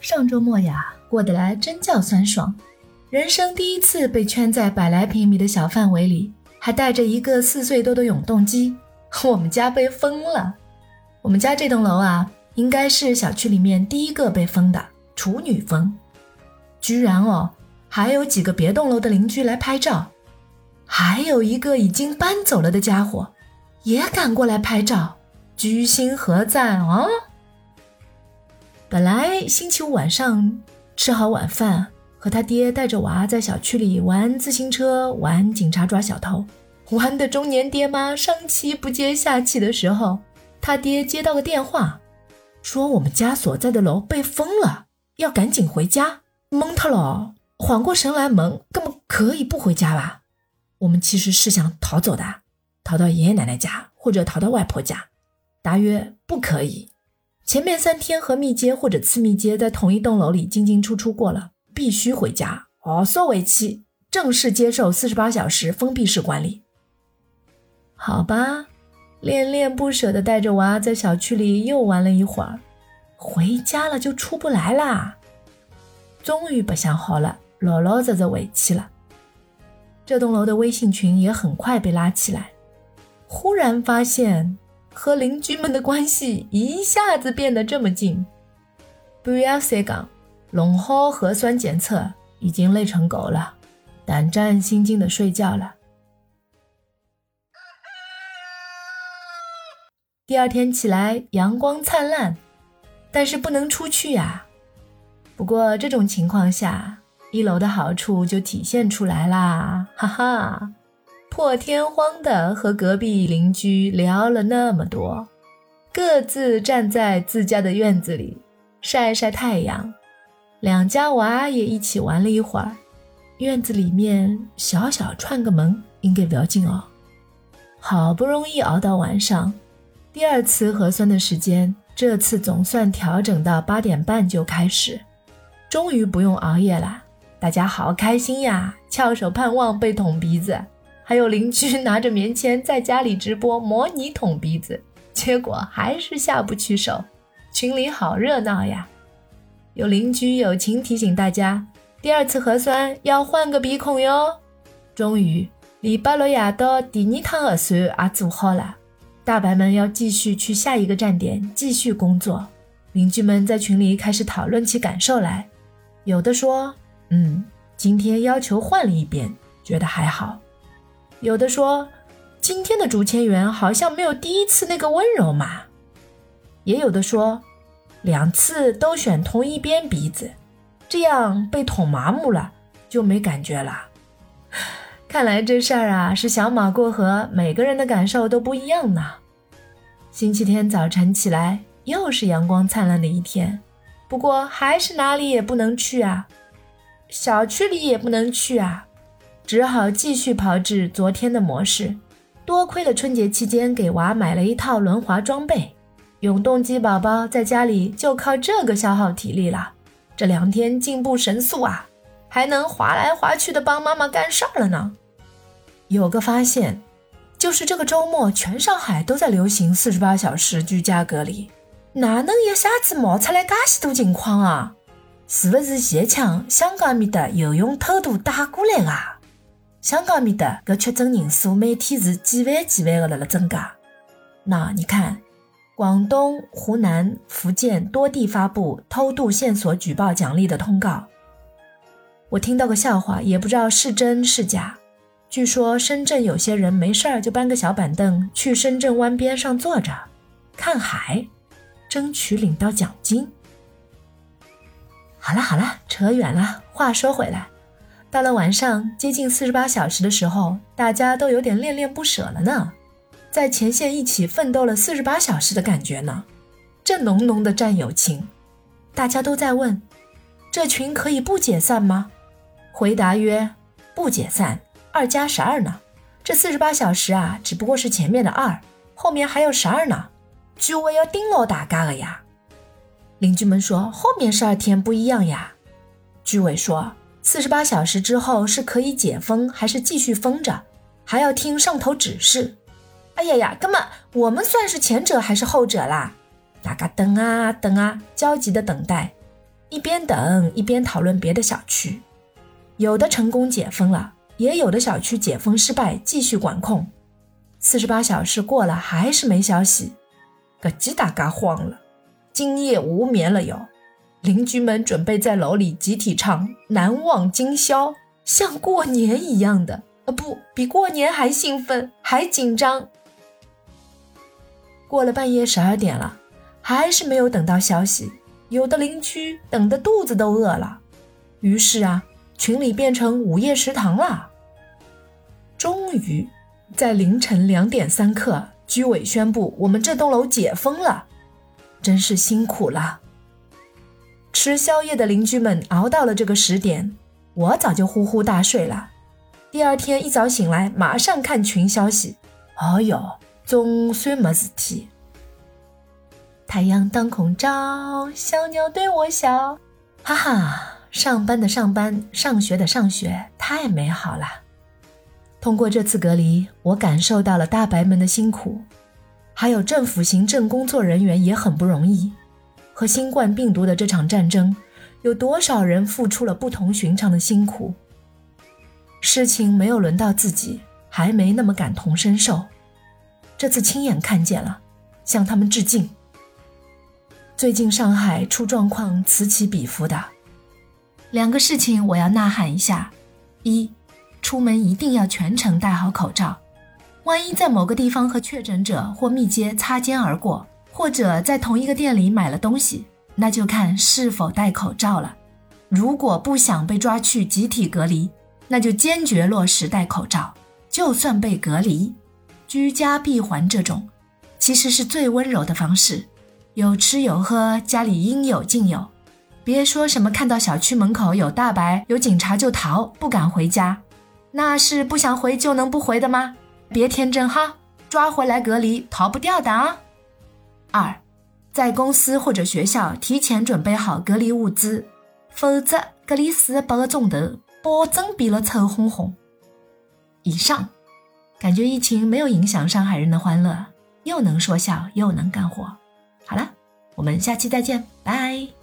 上周末呀，过得来真叫酸爽，人生第一次被圈在百来平米的小范围里，还带着一个四岁多的永动机，我们家被封了。我们家这栋楼啊，应该是小区里面第一个被封的处女封，居然哦，还有几个别栋楼的邻居来拍照，还有一个已经搬走了的家伙，也赶过来拍照，居心何在啊？本来星期五晚上吃好晚饭，和他爹带着娃在小区里玩自行车、玩警察抓小偷，玩的中年爹妈上气不接下气的时候，他爹接到个电话，说我们家所在的楼被封了，要赶紧回家。蒙他了，缓过神来，蒙，根本可以不回家吧？我们其实是想逃走的，逃到爷爷奶奶家或者逃到外婆家。答曰不可以。前面三天和密接或者次密接在同一栋楼里进进出出过了，必须回家。哦，缩为期，正式接受四十八小时封闭式管理。好吧，恋恋不舍的带着娃在小区里又玩了一会儿，回家了就出不来啦。终于不想好了，老老实实回去了。这栋楼的微信群也很快被拉起来，忽然发现。和邻居们的关系一下子变得这么近。不要再讲，龙号核酸检测已经累成狗了，胆战心惊的睡觉了。第二天起来，阳光灿烂，但是不能出去呀。不过这种情况下，一楼的好处就体现出来啦，哈哈。破天荒的和隔壁邻居聊了那么多，各自站在自家的院子里晒晒太阳，两家娃也一起玩了一会儿。院子里面小小串个门应该不要紧哦。好不容易熬到晚上，第二次核酸的时间，这次总算调整到八点半就开始，终于不用熬夜了，大家好开心呀，翘首盼望被捅鼻子。还有邻居拿着棉签在家里直播模拟捅鼻子，结果还是下不去手。群里好热闹呀！有邻居友情提醒大家，第二次核酸要换个鼻孔哟。终于，黎巴罗亚的第二趟核酸也做好了，大白们要继续去下一个站点继续工作。邻居们在群里开始讨论起感受来，有的说：“嗯，今天要求换了一遍，觉得还好。”有的说，今天的竹签员好像没有第一次那个温柔嘛。也有的说，两次都选同一边鼻子，这样被捅麻木了就没感觉了。看来这事儿啊是小马过河，每个人的感受都不一样呢。星期天早晨起来又是阳光灿烂的一天，不过还是哪里也不能去啊，小区里也不能去啊。只好继续炮制昨天的模式。多亏了春节期间给娃买了一套轮滑装备，永动机宝宝在家里就靠这个消耗体力了。这两天进步神速啊，还能滑来滑去的帮妈妈干事儿了呢。有个发现，就是这个周末全上海都在流行四十八小时居家隔离，哪能一下子冒出来噶许多情况啊？是不是前抢香港面的游泳偷渡打过来啊？香港面的搿确诊人数每天是几万几万的辣辣增加。那你看，广东、湖南、福建多地发布偷渡线索举报奖励的通告。我听到个笑话，也不知道是真是假。据说深圳有些人没事儿就搬个小板凳去深圳湾边上坐着看海，争取领到奖金。好了好了，扯远了。话说回来。到了晚上接近四十八小时的时候，大家都有点恋恋不舍了呢，在前线一起奋斗了四十八小时的感觉呢，这浓浓的战友情，大家都在问：这群可以不解散吗？回答曰：不解散，二加十二呢？这四十八小时啊，只不过是前面的二，后面还有十二呢，居委要盯牢大家了呀。邻居们说后面十二天不一样呀，居委说。四十八小时之后是可以解封还是继续封着，还要听上头指示。哎呀呀，哥们，我们算是前者还是后者啦？大家等啊等啊，焦急的等待。一边等一边讨论别的小区，有的成功解封了，也有的小区解封失败，继续管控。四十八小时过了，还是没消息，个鸡大嘎慌了，今夜无眠了哟。邻居们准备在楼里集体唱《难忘今宵》，像过年一样的，呃，不比过年还兴奋，还紧张。过了半夜十二点了，还是没有等到消息，有的邻居等的肚子都饿了，于是啊，群里变成午夜食堂了。终于。在凌晨两点三刻，居委宣布我们这栋楼解封了，真是辛苦了。吃宵夜的邻居们熬到了这个十点，我早就呼呼大睡了。第二天一早醒来，马上看群消息。哦哟，总算没事体。太阳当空照，小鸟对我笑，哈哈，上班的上班，上学的上学，太美好了。通过这次隔离，我感受到了大白们的辛苦，还有政府行政工作人员也很不容易。和新冠病毒的这场战争，有多少人付出了不同寻常的辛苦？事情没有轮到自己，还没那么感同身受。这次亲眼看见了，向他们致敬。最近上海出状况，此起彼伏的。两个事情我要呐喊一下：一。出门一定要全程戴好口罩，万一在某个地方和确诊者或密接擦肩而过，或者在同一个店里买了东西，那就看是否戴口罩了。如果不想被抓去集体隔离，那就坚决落实戴口罩。就算被隔离，居家闭环这种，其实是最温柔的方式。有吃有喝，家里应有尽有。别说什么看到小区门口有大白有警察就逃，不敢回家。那是不想回就能不回的吗？别天真哈，抓回来隔离逃不掉的啊。二，在公司或者学校提前准备好隔离物资，否则隔离四八个钟头，保证憋了臭烘烘。以上，感觉疫情没有影响上海人的欢乐，又能说笑又能干活。好了，我们下期再见，拜。